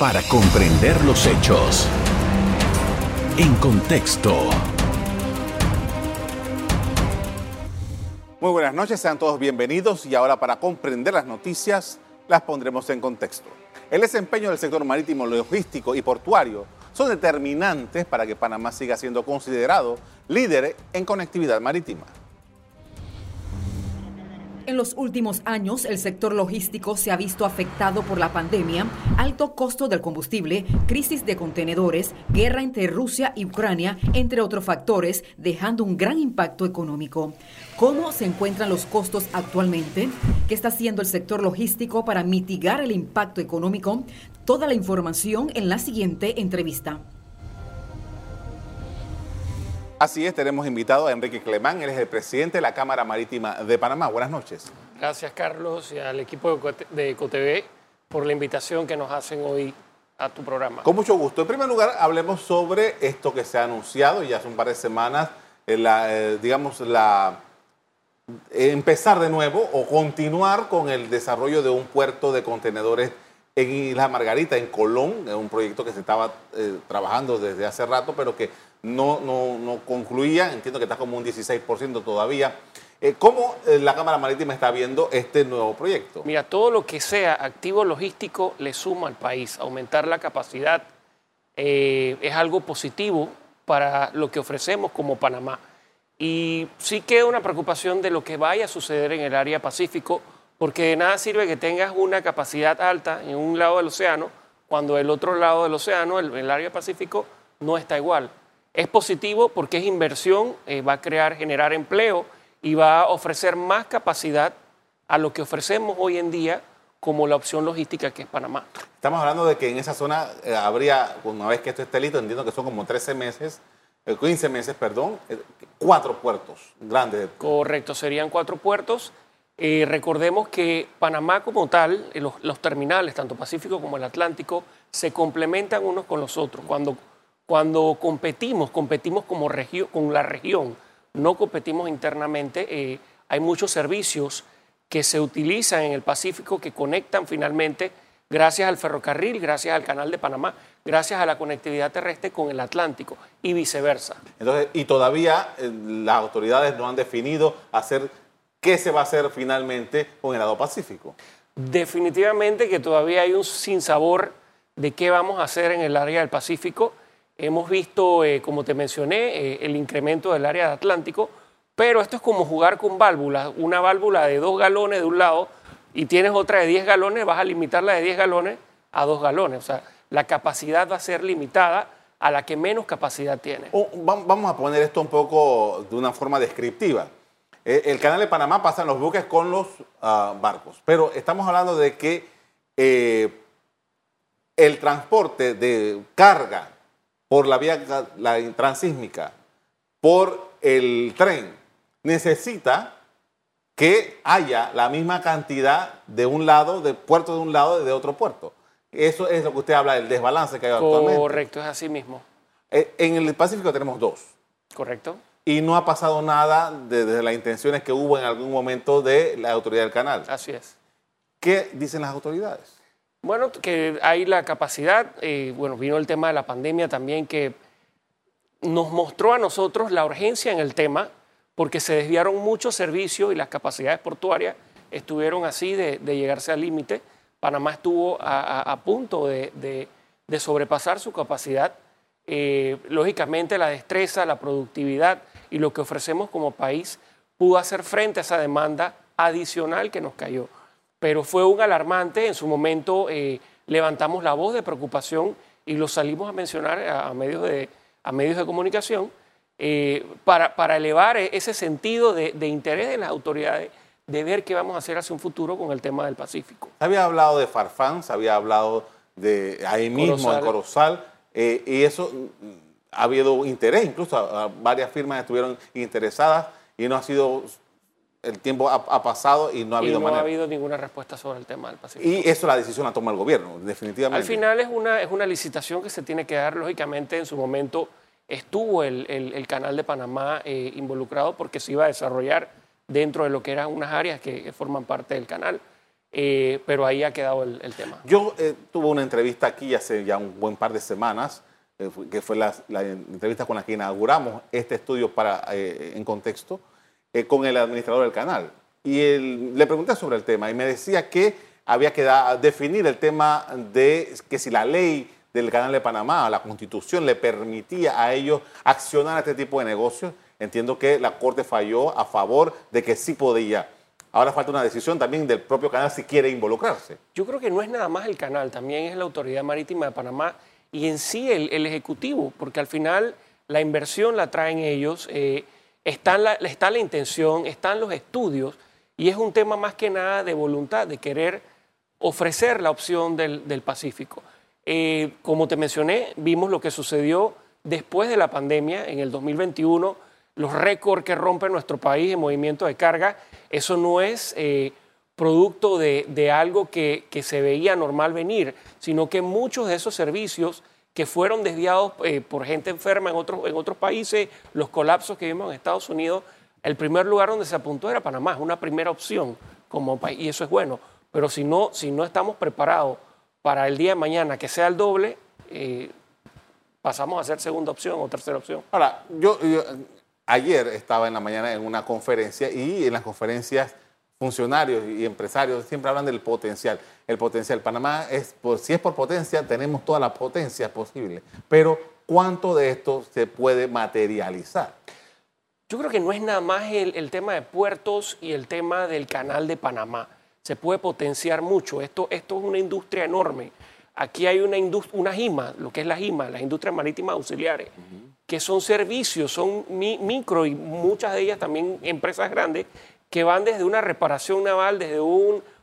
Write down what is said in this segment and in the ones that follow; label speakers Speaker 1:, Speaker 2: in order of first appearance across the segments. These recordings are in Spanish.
Speaker 1: para comprender los hechos. En contexto.
Speaker 2: Muy buenas noches, sean todos bienvenidos y ahora para comprender las noticias las pondremos en contexto. El desempeño del sector marítimo, logístico y portuario son determinantes para que Panamá siga siendo considerado líder en conectividad marítima.
Speaker 3: En los últimos años, el sector logístico se ha visto afectado por la pandemia, alto costo del combustible, crisis de contenedores, guerra entre Rusia y Ucrania, entre otros factores, dejando un gran impacto económico. ¿Cómo se encuentran los costos actualmente? ¿Qué está haciendo el sector logístico para mitigar el impacto económico? Toda la información en la siguiente entrevista.
Speaker 2: Así es, tenemos invitado a Enrique Clemán, él es el presidente de la Cámara Marítima de Panamá. Buenas noches.
Speaker 4: Gracias, Carlos, y al equipo de EcoTV por la invitación que nos hacen hoy a tu programa.
Speaker 2: Con mucho gusto. En primer lugar, hablemos sobre esto que se ha anunciado ya hace un par de semanas, eh, la, eh, digamos, la empezar de nuevo o continuar con el desarrollo de un puerto de contenedores en Isla Margarita, en Colón, un proyecto que se estaba eh, trabajando desde hace rato, pero que no, no, no concluía, entiendo que está como un 16% todavía. Eh, ¿Cómo eh, la Cámara Marítima está viendo este nuevo proyecto?
Speaker 4: Mira, todo lo que sea activo logístico le suma al país. Aumentar la capacidad eh, es algo positivo para lo que ofrecemos como Panamá. Y sí queda una preocupación de lo que vaya a suceder en el área Pacífico, porque de nada sirve que tengas una capacidad alta en un lado del océano, cuando el otro lado del océano, el, el área Pacífico, no está igual. Es positivo porque es inversión, eh, va a crear, generar empleo y va a ofrecer más capacidad a lo que ofrecemos hoy en día como la opción logística que es Panamá.
Speaker 2: Estamos hablando de que en esa zona eh, habría, una vez que esto esté listo, entiendo que son como 13 meses, 15 eh, meses, perdón, cuatro puertos grandes.
Speaker 4: Correcto, serían cuatro puertos. recordemos que Panamá como tal, los, los, terminales, tanto Pacífico como el Atlántico, se complementan unos con los otros. Cuando cuando competimos, competimos como con la región, no competimos internamente. Eh, hay muchos servicios que se utilizan en el Pacífico que conectan finalmente, gracias al ferrocarril, gracias al Canal de Panamá, gracias a la conectividad terrestre con el Atlántico y viceversa.
Speaker 2: Entonces, y todavía eh, las autoridades no han definido hacer qué se va a hacer finalmente con el lado Pacífico.
Speaker 4: Definitivamente que todavía hay un sinsabor de qué vamos a hacer en el área del Pacífico. Hemos visto, eh, como te mencioné, eh, el incremento del área de Atlántico, pero esto es como jugar con válvulas. Una válvula de dos galones de un lado y tienes otra de 10 galones, vas a limitar la de 10 galones a dos galones. O sea, la capacidad va a ser limitada a la que menos capacidad tiene.
Speaker 2: Oh, vamos a poner esto un poco de una forma descriptiva. Eh, el canal de Panamá pasa en los buques con los ah, barcos, pero estamos hablando de que el transporte de carga por la vía la transísmica, por el tren, necesita que haya la misma cantidad de un lado, de puerto de un lado y de otro puerto. Eso es lo que usted habla del desbalance que hay actualmente.
Speaker 4: Correcto, es así mismo.
Speaker 2: Eh, en el Pacífico tenemos dos.
Speaker 4: Correcto.
Speaker 2: Y no ha pasado nada desde las intenciones que hubo en algún momento de la autoridad del canal.
Speaker 4: Así es.
Speaker 2: ¿Qué dicen las autoridades?
Speaker 4: Bueno, que hay la capacidad, eh, bueno, vino el tema de la pandemia también que nos mostró a nosotros la urgencia en el tema porque se desviaron muchos servicios y las capacidades portuarias estuvieron así de, llegarse al límite. Panamá estuvo a, punto de, sobrepasar su capacidad. Eh, lógicamente la destreza, la productividad y lo que ofrecemos como país pudo hacer frente a esa demanda adicional que nos cayó pero fue un alarmante. En su momento eh, levantamos la voz de preocupación y lo salimos a mencionar a, medios, de, a medios de comunicación eh, para, para, elevar e, ese sentido de, interés de las autoridades de ver qué vamos a hacer hacia un futuro con el tema del Pacífico.
Speaker 2: Había hablado de Farfán, se había hablado de ahí mismo, en Corozal, eh, y eso mm, ha habido interés, incluso varias firmas estuvieron interesadas y no ha sido el tiempo ha, pasado y no ha habido
Speaker 4: no ha habido ninguna respuesta sobre el tema del Pacífico.
Speaker 2: Y eso la decisión la toma el gobierno, definitivamente.
Speaker 4: Al final es una, es una licitación que se tiene que dar, lógicamente en su momento estuvo el, el, canal de Panamá eh, involucrado porque se iba a desarrollar dentro de lo que eran unas áreas que, forman parte del canal. eh, pero ahí ha quedado el, tema.
Speaker 2: Yo eh, tuve una entrevista aquí hace ya un buen par de semanas, que fue la, entrevista con la que inauguramos este estudio para, en contexto, con el administrador del canal. Y le pregunté sobre el tema y me decía que había que definir el tema de que si la ley del Canal de Panamá, la Constitución, le permitía a ellos accionar este tipo de negocios. Entiendo que la Corte falló a favor de que sí podía. Ahora falta una decisión también del propio canal si quiere involucrarse.
Speaker 4: Yo creo que no es nada más el canal, también es la Autoridad Marítima de Panamá y en sí el, Ejecutivo, porque al final la inversión la traen ellos, eh, está, la, está la intención, están los estudios y es un tema más que nada de voluntad, de querer ofrecer la opción del, Pacífico. Eh, como te mencioné, vimos lo que sucedió después de la pandemia en el 2021, los récords que rompe nuestro país en movimiento de carga eso no es eh, producto de, algo que, se veía normal venir, sino que muchos de esos servicios que fueron desviados eh, por gente enferma en otros, en otros países, los colapsos que vimos en Estados Unidos, el primer lugar donde se apuntó era Panamá, es una primera opción como país, y eso es bueno. Pero si no, si no estamos preparados para el día de mañana que sea el doble, eh, pasamos a ser segunda opción o tercera opción.
Speaker 2: Ahora, yo ayer estaba en la mañana en una conferencia y en las conferencias funcionarios y empresarios siempre hablan del potencial. El potencial. Panamá es, por, si es por potencia, tenemos toda la potencia posible. Pero ¿cuánto de esto se puede materializar?
Speaker 4: Yo creo que no es nada más el, tema de puertos y el tema del canal de Panamá. Se puede potenciar mucho. Esto, esto es una industria enorme. Aquí hay una, una GIMA, lo que es la GIMA, las industrias marítimas auxiliares que son servicios, son micro y muchas de ellas también empresas grandes, que van desde una reparación naval, desde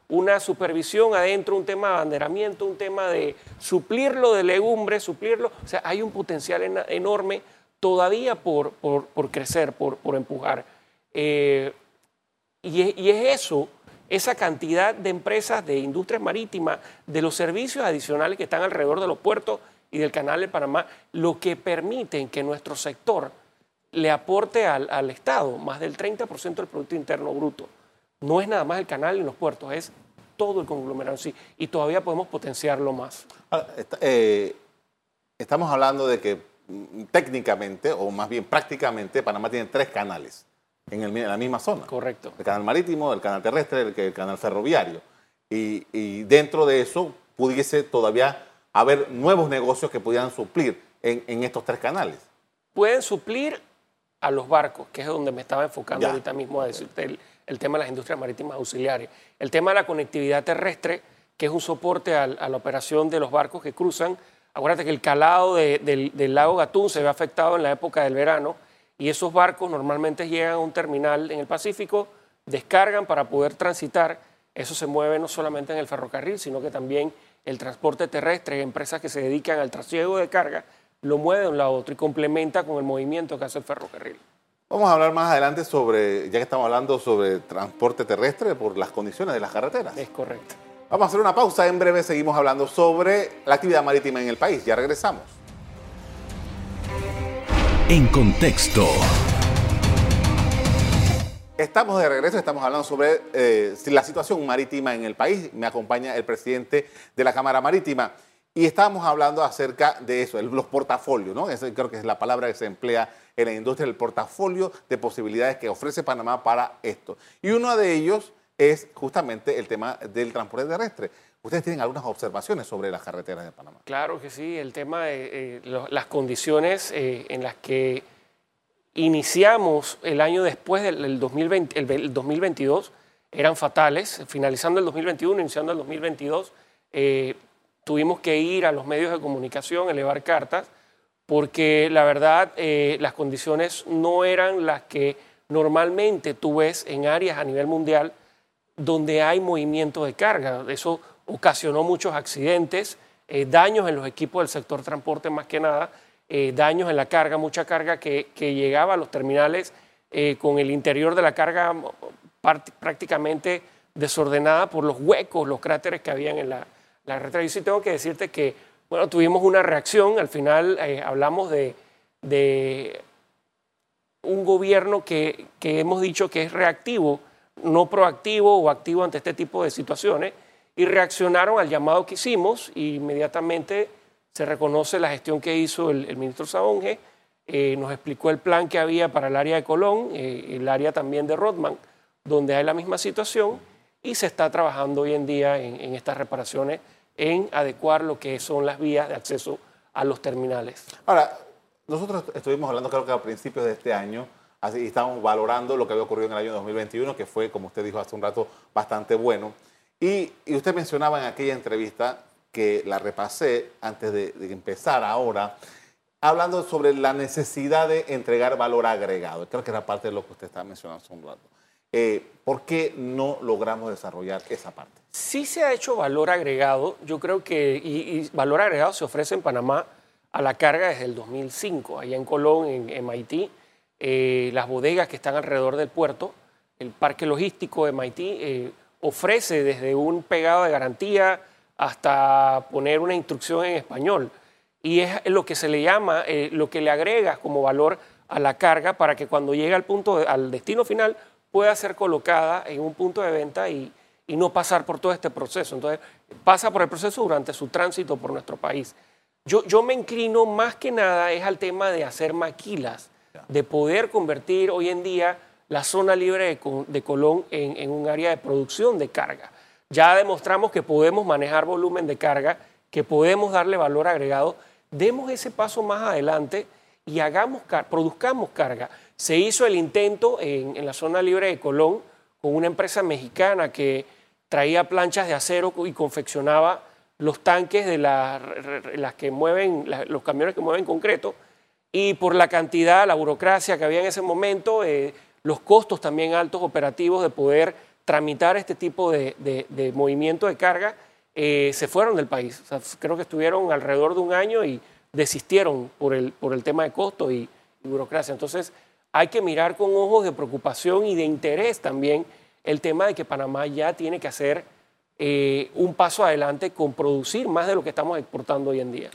Speaker 4: una supervisión adentro, un tema de abanderamiento, un tema de suplirlo de legumbres, suplirlo. O sea, hay un potencial enorme todavía por, por, crecer, por, por empujar. Eh, y, y es eso, esa cantidad de empresas, de industrias marítimas, de los servicios adicionales que están alrededor de los puertos y del Canal de Panamá, lo que permiten que nuestro sector le aporte al, Estado más del 30% del Producto Interno Bruto. No es nada más el canal y los puertos, es todo el conglomerado en sí. Y todavía podemos potenciarlo más.
Speaker 2: Eh, estamos hablando de que mm, técnicamente, o más bien prácticamente, Panamá tiene tres canales en, la misma zona.
Speaker 4: Correcto.
Speaker 2: El canal marítimo, el canal terrestre, el, el canal ferroviario. Y, y, dentro de eso pudiese todavía haber nuevos negocios que pudieran suplir en, estos tres canales.
Speaker 4: Pueden suplir a los barcos, que es donde me estaba enfocando ahorita mismo a decirte el, tema de las industrias marítimas auxiliares. El tema de la conectividad terrestre, que es un soporte a, la operación de los barcos que cruzan. Acuérdate que el calado del, del, lago Gatún se ve afectado en la época del verano y esos barcos normalmente llegan a un terminal en el Pacífico, descargan para poder transitar. Eso se mueve no solamente en el ferrocarril, sino que también el transporte terrestre, empresas que se dedican al trasiego de carga, lo mueve de un lado a otro y complementa con el movimiento que hace el ferrocarril.
Speaker 2: Vamos a hablar más adelante sobre, ya que estamos hablando sobre transporte terrestre por las condiciones de las carreteras.
Speaker 4: Es correcto.
Speaker 2: Vamos a hacer una pausa, en breve seguimos hablando sobre la actividad marítima en el país. Ya regresamos.
Speaker 1: En contexto.
Speaker 2: Estamos de regreso, estamos hablando sobre eh, la situación marítima en el país. Me acompaña el presidente de la Cámara Marítima y estamos hablando acerca de eso, los portafolios, ¿no? creo que es la palabra que se emplea en la industria, el portafolio de posibilidades que ofrece Panamá para esto. Y uno de ellos es justamente el tema del transporte terrestre. ¿Ustedes tienen algunas observaciones sobre las carreteras de Panamá?
Speaker 4: Claro que sí, el tema de eh, las condiciones eh, en las que iniciamos el año después del 2020, el, 2022, eran fatales. Finalizando el 2021, iniciando el 2022, eh, tuvimos que ir a los medios de comunicación, elevar cartas, porque la verdad eh, las condiciones no eran las que normalmente tú ves en áreas a nivel mundial donde hay movimiento de carga. Eso ocasionó muchos accidentes, eh, daños en los equipos del sector transporte más que nada, eh, daños en la carga, mucha carga que, llegaba a los terminales con el interior de la carga prácticamente desordenada por los huecos, los cráteres que habían en la, la carretera. Y sí tengo que decirte que, bueno, tuvimos una reacción, al final eh, hablamos de, un gobierno que, hemos dicho que es reactivo no proactivo o activo ante este tipo de situaciones y reaccionaron al llamado que hicimos y inmediatamente se reconoce la gestión que hizo el, ministro Sabonge, eh, nos explicó el plan que había para el área de Colón, eh, el área también de Rodman, donde hay la misma situación y se está trabajando hoy en día en, estas reparaciones en adecuar lo que son las vías de acceso a los terminales.
Speaker 2: Ahora, nosotros estuvimos hablando creo que a principios de este año así, y estamos valorando lo que había ocurrido en el año 2021, que fue, como usted dijo hace un rato, bastante bueno. Y, usted mencionaba en aquella entrevista que la repasé antes de, empezar ahora, hablando sobre la necesidad de entregar valor agregado. Creo que era parte de lo que usted estaba mencionando hace un rato. Eh, ¿Por qué no logramos desarrollar esa parte?
Speaker 4: Sí se ha hecho valor agregado. Yo creo que, y, valor agregado se ofrece en Panamá a la carga desde el 2005, allá en Colón, en, MIT. Eh, las bodegas que están alrededor del puerto, el parque logístico de MIT, eh, ofrece desde un pegado de garantía hasta poner una instrucción en español. Y es lo que se le llama, eh, lo que le agrega como valor a la carga para que cuando llegue al, punto al destino final pueda ser colocada en un punto de venta y, no pasar por todo este proceso. Entonces, pasa por el proceso durante su tránsito por nuestro país. Yo, yo me inclino más que nada es al tema de hacer maquilas, de poder convertir hoy en día la zona libre de, Colón en, un área de producción de carga. Ya demostramos que podemos manejar volumen de carga, que podemos darle valor agregado. Demos ese paso más adelante y hagamos, produzcamos carga. Se hizo el intento en, la zona libre de Colón con una empresa mexicana que traía planchas de acero y confeccionaba los tanques de las que mueven, los camiones que mueven concreto, y por la cantidad, la burocracia que había en ese momento, eh, los costos también altos operativos de poder tramitar este tipo de, movimiento de carga, eh, se fueron del país. creo que estuvieron alrededor de un año y desistieron por el, tema de costo y, burocracia. Entonces, hay que mirar con ojos de preocupación y de interés también el tema de que Panamá ya tiene que hacer eh, un paso adelante con producir más de lo que estamos exportando hoy en día.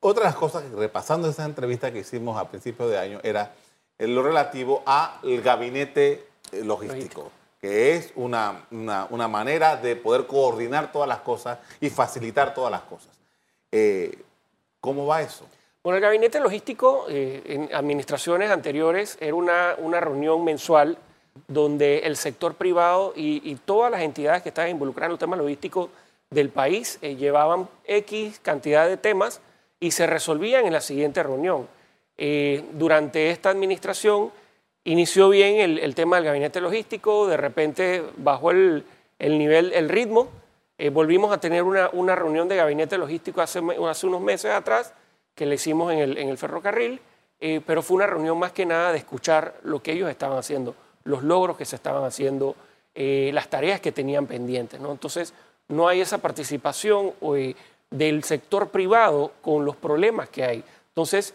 Speaker 2: Otra de las cosas, repasando esa entrevista que hicimos a principios de año, era en lo relativo al gabinete eh, logístico, que es una, una, manera de poder coordinar todas las cosas y facilitar todas las cosas. Eh, ¿Cómo va eso?
Speaker 4: Bueno, el gabinete logístico eh, en administraciones anteriores era una, una, reunión mensual donde el sector privado y, todas las entidades que estaban involucradas en el tema logístico del país llevaban X cantidad de temas y se resolvían en la siguiente reunión. Eh, durante esta administración inició bien el, tema del gabinete logístico, de repente bajó el, nivel, el ritmo. Eh, volvimos a tener una, reunión de gabinete logístico hace, unos meses atrás, que le hicimos en el, ferrocarril, eh, pero fue una reunión más que nada de escuchar lo que ellos estaban haciendo, los logros que se estaban haciendo, las tareas que tenían pendientes. Entonces, no hay esa participación del sector privado con los problemas que hay. Entonces,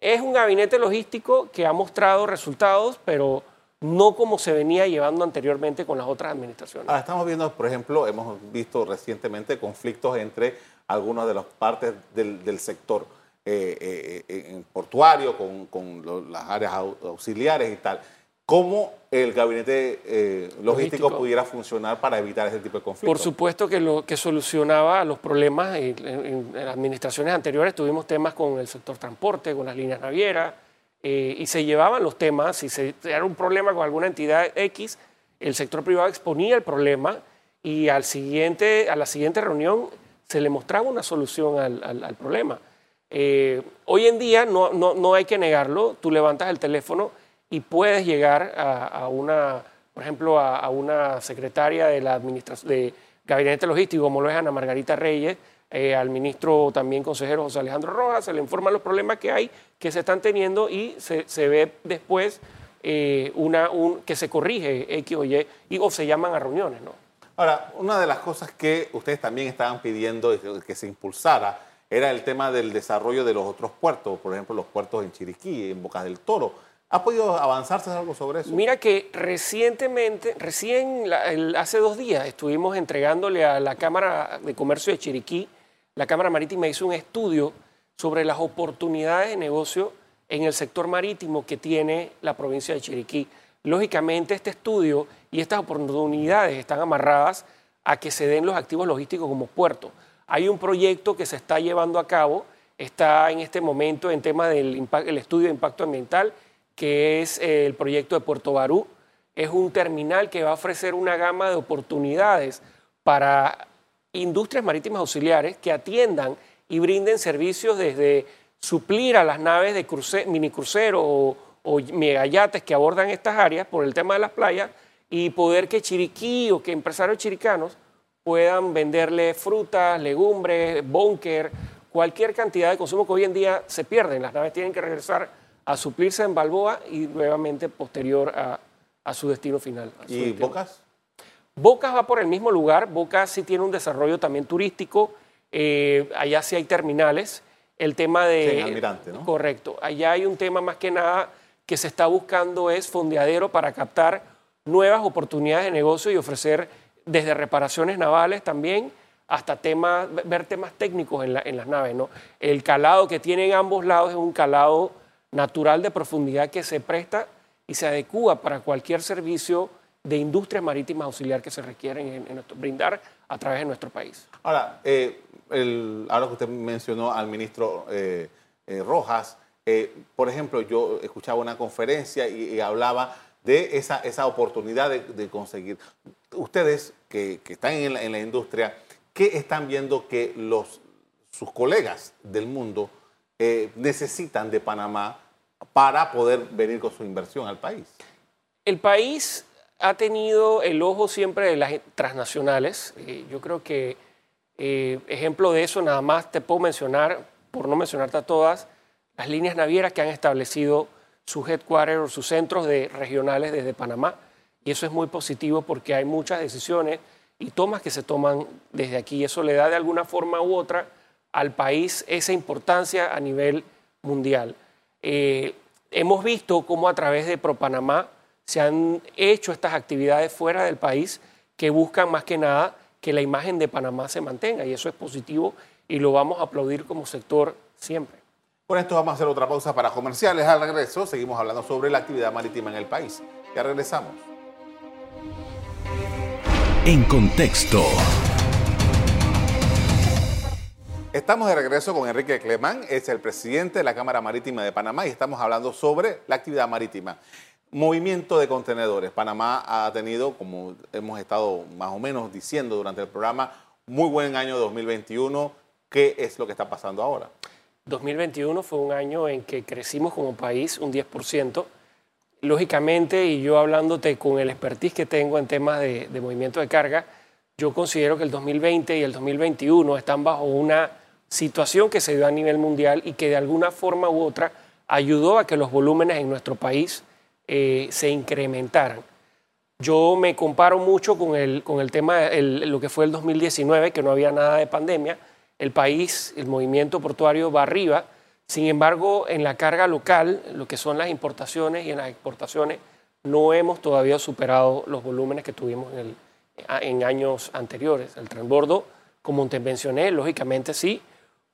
Speaker 4: es un gabinete logístico que ha mostrado resultados, pero no como se venía llevando anteriormente con las otras administraciones.
Speaker 2: Ahora estamos viendo, por ejemplo, hemos visto recientemente conflictos entre algunas de las partes del, sector eh, eh, eh, portuario con, con, las áreas auxiliares y tal cómo el gabinete eh, logístico, pudiera funcionar para evitar ese tipo de conflictos.
Speaker 4: Por supuesto que lo que solucionaba los problemas en, administraciones anteriores tuvimos temas con el sector transporte, con las líneas navieras eh, y se llevaban los temas. Si se, era un problema con alguna entidad X, el sector privado exponía el problema y al siguiente, a la siguiente reunión se le mostraba una solución al, problema. Eh, hoy en día no, no, no hay que negarlo, tú levantas el teléfono y puedes llegar a, una, por ejemplo, a, una secretaria de la administración de gabinete logístico, como lo es Ana Margarita Reyes, eh, al ministro también consejero José Alejandro Rojas, se le informan los problemas que hay, que se están teniendo y se, se ve después eh, una, un, que se corrige X o Y y, o se llaman a reuniones. ¿no?
Speaker 2: Ahora, una de las cosas que ustedes también estaban pidiendo que se impulsara era el tema del desarrollo de los otros puertos, por ejemplo, los puertos en Chiriquí, en Bocas del Toro. ¿Ha podido avanzarse algo sobre eso?
Speaker 4: Mira que recientemente, recién hace dos días estuvimos entregándole a la Cámara de Comercio de Chiriquí, la Cámara Marítima hizo un estudio sobre las oportunidades de negocio en el sector marítimo que tiene la provincia de Chiriquí. Lógicamente este estudio y estas oportunidades están amarradas a que se den los activos logísticos como puerto. Hay un proyecto que se está llevando a cabo, está en este momento en tema del el estudio de impacto ambiental, que es el proyecto de Puerto Barú. Es un terminal que va a ofrecer una gama de oportunidades para industrias marítimas auxiliares que atiendan y brinden servicios desde suplir a las naves de cruce, mini crucero o, o megayates que abordan estas áreas por el tema de las playas y poder que Chiriquí o que empresarios chiricanos puedan venderle frutas, legumbres, búnker, cualquier cantidad de consumo que hoy en día se pierden. Las naves tienen que regresar a suplirse en Balboa y nuevamente posterior a, su destino final.
Speaker 2: ¿Y Bocas?
Speaker 4: Bocas va por el mismo lugar. Bocas sí tiene un desarrollo también turístico. Eh, allá sí hay terminales. El tema de...
Speaker 2: Almirante, ¿no?
Speaker 4: Correcto. Allá hay un tema más que nada que se está buscando es fondeadero para captar nuevas oportunidades de negocio y ofrecer desde reparaciones navales también hasta temas, ver temas técnicos en, las naves. ¿no? El calado que tienen ambos lados es un calado natural de profundidad que se presta y se adecua para cualquier servicio de industria marítima auxiliar que se requieren en, brindar a través de nuestro país.
Speaker 2: Ahora, eh, ahora que usted mencionó al ministro eh, eh, Rojas, por ejemplo, yo escuchaba una conferencia y, hablaba de esa oportunidad de, conseguir. Ustedes que, están en la, industria, ¿qué están viendo que sus colegas del mundo necesitan de Panamá para poder venir con su inversión al país?
Speaker 4: El país ha tenido el ojo siempre de las transnacionales. Eh, yo creo que eh, ejemplo de eso nada más te puedo mencionar, por no mencionarte a todas, las líneas navieras que han establecido sus headquarters o sus centros de regionales desde Panamá. Y eso es muy positivo porque hay muchas decisiones y tomas que se toman desde aquí. Eso le da de alguna forma u otra al país esa importancia a nivel mundial. Eh, hemos visto cómo a través de ProPanamá se han hecho estas actividades fuera del país que buscan más que nada que la imagen de Panamá se mantenga y eso es positivo y lo vamos a aplaudir como sector siempre.
Speaker 2: Por esto vamos a hacer otra pausa para comerciales. Al regreso seguimos hablando sobre la actividad marítima en el país. Ya regresamos.
Speaker 1: En contexto.
Speaker 2: Estamos de regreso con Enrique Clemán, es el presidente de la Cámara Marítima de Panamá y estamos hablando sobre la actividad marítima. Movimiento de contenedores. Panamá ha tenido, como hemos estado más o menos diciendo durante el programa, muy buen año 2021. ¿Qué es lo que está pasando ahora?
Speaker 4: 2021 fue un año en que crecimos como país un 10%. Lógicamente, y yo hablándote con el expertise que tengo en temas de, de movimiento de carga, yo considero que el 2020 y el 2021 están bajo una situación que se dio a nivel mundial y que de alguna forma u otra ayudó a que los volúmenes en nuestro país eh, se incrementaran. Yo me comparo mucho con el, con el tema, de lo que fue el 2019, que no había nada de pandemia. El país, el movimiento portuario va arriba. Sin embargo, en la carga local, lo que son las importaciones y en las exportaciones, no hemos todavía superado los volúmenes que tuvimos en, años anteriores. El transbordo, como te mencioné, lógicamente sí,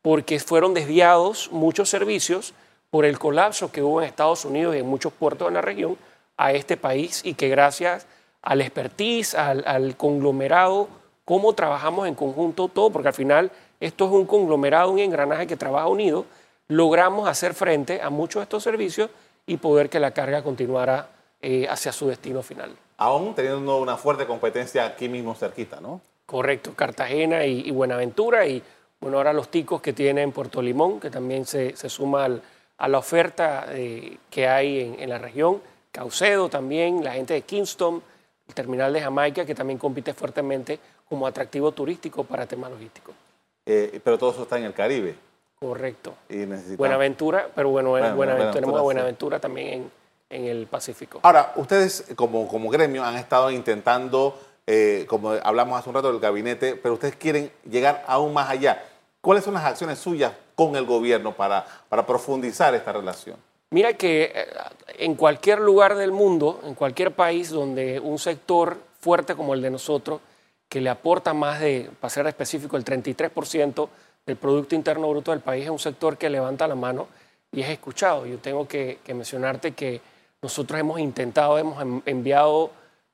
Speaker 4: porque fueron desviados muchos servicios por el colapso que hubo en Estados Unidos y en muchos puertos de la región a este país y que gracias al expertise, al, conglomerado, cómo trabajamos en conjunto todo, porque al final esto es un conglomerado, un engranaje que trabaja unido, logramos hacer frente a muchos de estos servicios y poder que la carga continuara eh, hacia su destino final.
Speaker 2: Aún teniendo una fuerte competencia aquí mismo cerquita, ¿no?
Speaker 4: Correcto, Cartagena y, y Buenaventura y bueno, ahora los ticos que tienen Puerto Limón, que también se, suma a la oferta eh, que hay en, la región. Caucedo también, la gente de Kingston, el terminal de Jamaica, que también compite fuertemente como atractivo turístico para temas logísticos.
Speaker 2: Eh, pero todo eso está en el Caribe.
Speaker 4: Correcto. Y Buenaventura, pero bueno, tenemos a Buenaventura también en, el Pacífico.
Speaker 2: Ahora, ustedes como, como gremio han estado intentando, eh, como hablamos hace un rato del gabinete, pero ustedes quieren llegar aún más allá. ¿Cuáles son las acciones suyas con el gobierno para, para profundizar esta relación?
Speaker 4: Mira que eh, en cualquier lugar del mundo, en cualquier país donde un sector fuerte como el de nosotros, que le aporta más de, para ser específico, el 33% del Producto Interno Bruto del país, es un sector que levanta la mano y es escuchado. Yo tengo que, mencionarte que nosotros hemos intentado, hemos enviado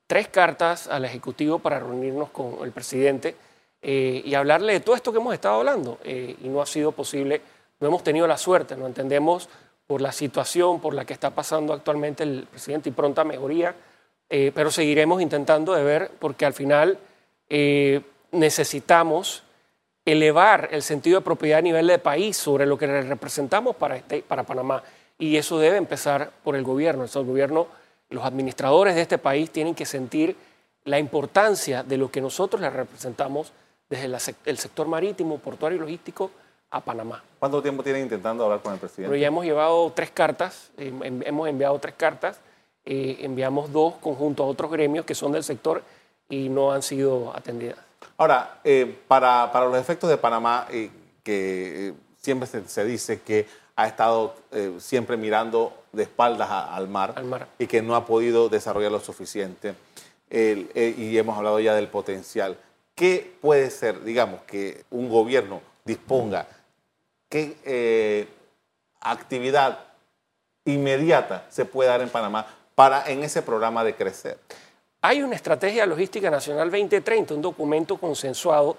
Speaker 4: tres cartas al Ejecutivo para reunirnos con el presidente eh, y hablarle de todo esto que hemos estado hablando. Eh, y no ha sido posible, no hemos tenido la suerte, no entendemos por la situación por la que está pasando actualmente el presidente y pronta mejoría, eh, pero seguiremos intentando de ver porque al final necesitamos elevar el sentido de propiedad a nivel de país sobre lo que representamos para, este, para Panamá. Y eso debe empezar por el gobierno. el gobierno, los administradores de este país tienen que sentir la importancia de lo que nosotros les representamos desde el sector marítimo, portuario y logístico a Panamá.
Speaker 2: ¿Cuánto tiempo tienen intentando hablar con el presidente?
Speaker 4: ya hemos llevado tres cartas, eh, hemos enviado tres cartas, eh, enviamos dos conjunto a otros gremios que son del sector y no han sido atendidas.
Speaker 2: Ahora, eh, para, para, los efectos de Panamá, que siempre se, dice que ha estado siempre mirando de espaldas al, mar,
Speaker 4: al, mar,
Speaker 2: y que no ha podido desarrollar lo suficiente, y hemos hablado ya del potencial. ¿Qué puede ser, digamos, que un gobierno disponga? ¿Qué eh, actividad inmediata se puede dar en Panamá para en ese programa de crecer?
Speaker 4: Hay una estrategia logística nacional 2030, un documento consensuado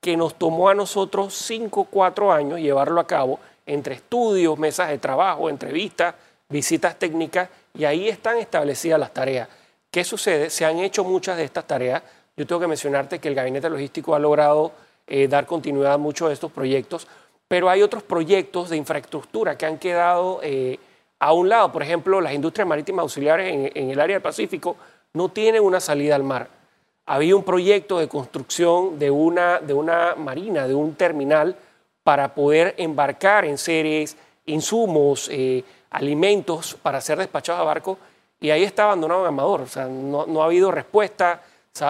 Speaker 4: que nos tomó a nosotros 5 4 años llevarlo a cabo entre estudios, mesas de trabajo, entrevistas, visitas técnicas y ahí están establecidas las tareas. ¿Qué sucede? Se han hecho muchas de estas tareas, yo tengo que mencionarte que el Gabinete Logístico ha logrado eh, dar continuidad a muchos de estos proyectos, pero hay otros proyectos de infraestructura que han quedado eh, a un lado. Por ejemplo, las industrias marítimas auxiliares en, el área del Pacífico no tienen una salida al mar. Había un proyecto de construcción de una, de una marina, de un terminal, para poder embarcar en series insumos, eh, alimentos para ser despachados a barco, y ahí está abandonado en Amador. O sea, no, no ha habido respuesta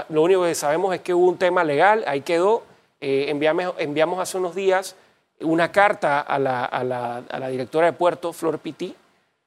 Speaker 4: lo único que sabemos es que hubo un tema legal, ahí quedó. Eh, enviamos, hace unos días una carta a la, directora de puerto, Flor Piti.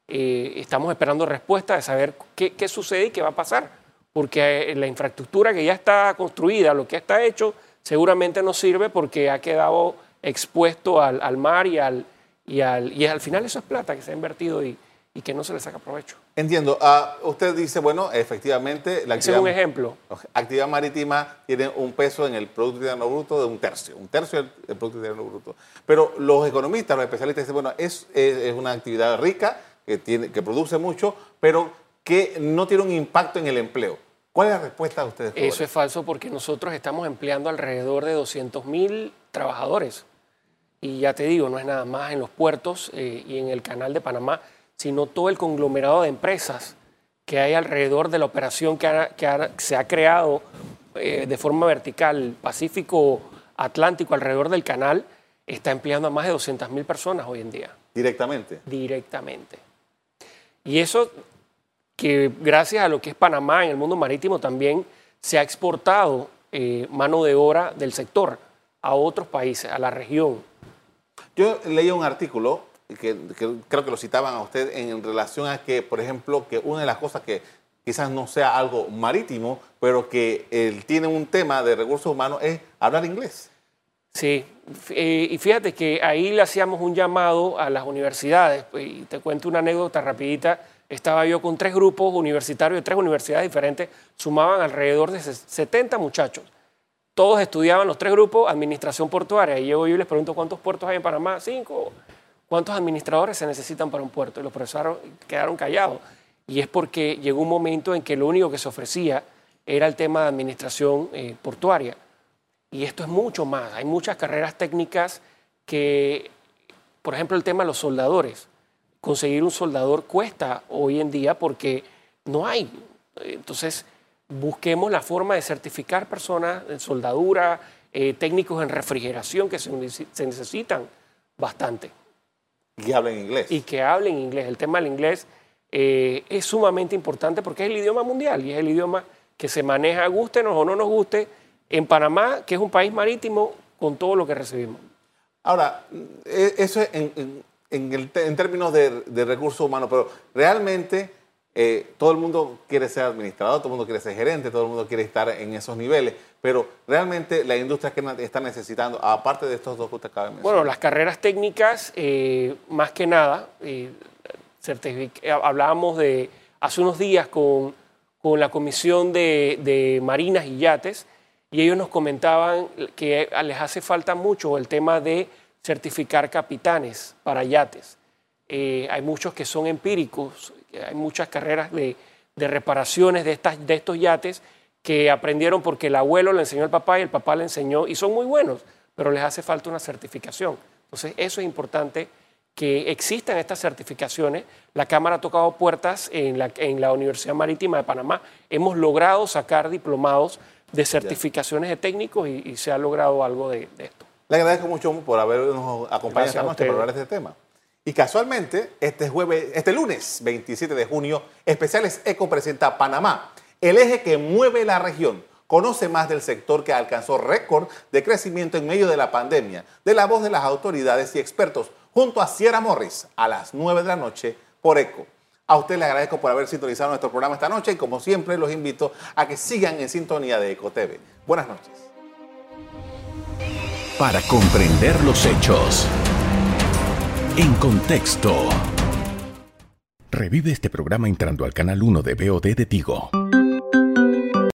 Speaker 4: Eh, estamos esperando respuesta de saber qué, sucede y qué va a pasar, porque eh, la infraestructura que ya está construida, lo que está hecho, seguramente no sirve porque ha quedado expuesto al, mar y al, y al, y al final eso es plata que se ha invertido y, y que no se le saca provecho.
Speaker 2: Entiendo. Ah, usted dice, bueno, efectivamente,
Speaker 4: la actividad, es un ejemplo.
Speaker 2: actividad marítima tiene un peso en el Producto Interno Bruto de un tercio, un tercio del Producto Interno Bruto. Pero los economistas, los especialistas dicen, bueno, es, es, una actividad rica, que, tiene, que produce mucho, pero que no tiene un impacto en el empleo. ¿Cuál es la respuesta de ustedes?
Speaker 4: Eso es falso porque nosotros estamos empleando alrededor de 200 mil trabajadores. Y ya te digo, no es nada más en los puertos eh, y en el canal de Panamá sino todo el conglomerado de empresas que hay alrededor de la operación que, se ha creado eh, de forma vertical, Pacífico Atlántico alrededor del canal, está empleando a más de 200.000 personas hoy en día.
Speaker 2: ¿Directamente?
Speaker 4: Directamente. Y eso que gracias a lo que es Panamá en el mundo marítimo también se ha exportado eh, mano de obra del sector a otros países, a la región.
Speaker 2: Yo leí un artículo que, creo que lo citaban a usted en relación a que, por ejemplo, que una de las cosas que quizás no sea algo marítimo, pero que él tiene un tema de recursos humanos es hablar inglés.
Speaker 4: Sí, eh, y fíjate que ahí le hacíamos un llamado a las universidades, pues, y te cuento una anécdota rapidita, estaba yo con tres grupos universitarios de tres universidades diferentes, sumaban alrededor de 70 muchachos. Todos estudiaban los tres grupos administración portuaria. Y yo, yo les pregunto cuántos puertos hay en Panamá, cinco. ¿Cuántos administradores se necesitan para un puerto? Y los profesores quedaron callados. Y es porque llegó un momento en que lo único que se ofrecía era el tema de administración eh, portuaria. Y esto es mucho más. Hay muchas carreras técnicas que, por ejemplo, el tema de los soldadores. Conseguir un soldador cuesta hoy en día porque no hay. Entonces, busquemos la forma de certificar personas en soldadura, eh, técnicos en refrigeración que se necesitan bastante.
Speaker 2: Y que hablen inglés.
Speaker 4: Y que hablen inglés. El tema del inglés eh, es sumamente importante porque es el idioma mundial y es el idioma que se maneja, gustenos o no nos guste, en Panamá, que es un país marítimo, con todo lo que recibimos.
Speaker 2: Ahora, e, eso es en, en, términos de, de recursos humanos, pero realmente eh, todo el mundo quiere ser administrador, todo el mundo quiere ser gerente, todo el mundo quiere estar en esos niveles, pero realmente la industria que está necesitando, aparte de estos dos que usted acaba de mencionar.
Speaker 4: Bueno, las carreras técnicas, eh, más que nada, eh, hablábamos de hace unos días con, con la Comisión de, de Marinas y Yates y ellos nos comentaban que les hace falta mucho el tema de certificar capitanes para yates. Eh, hay muchos que son empíricos, hay muchas carreras de, de reparaciones de, estas, de estos yates que aprendieron porque el abuelo le enseñó al papá y el papá le enseñó y son muy buenos, pero les hace falta una certificación. Entonces, eso es importante que existan estas certificaciones. La Cámara ha tocado puertas en la, en la Universidad Marítima de Panamá. Hemos logrado sacar diplomados de certificaciones de técnicos y, se ha logrado algo de, esto.
Speaker 2: Le agradezco mucho por habernos acompañado esta noche para hablar de este tema. Y casualmente, este, jueves, este lunes 27 de junio, Especiales Eco presenta Panamá, el eje que mueve la región. Conoce más del sector que alcanzó récord de crecimiento en medio de la pandemia, de la voz de las autoridades y expertos junto a Sierra Morris a las 9 de la noche por ECO. A usted le agradezco por haber sintonizado nuestro programa esta noche y como siempre los invito a que sigan en sintonía de ECO TV. Buenas noches.
Speaker 1: Para comprender los hechos. En contexto. Revive este programa entrando al canal 1 de BOD de Tigo.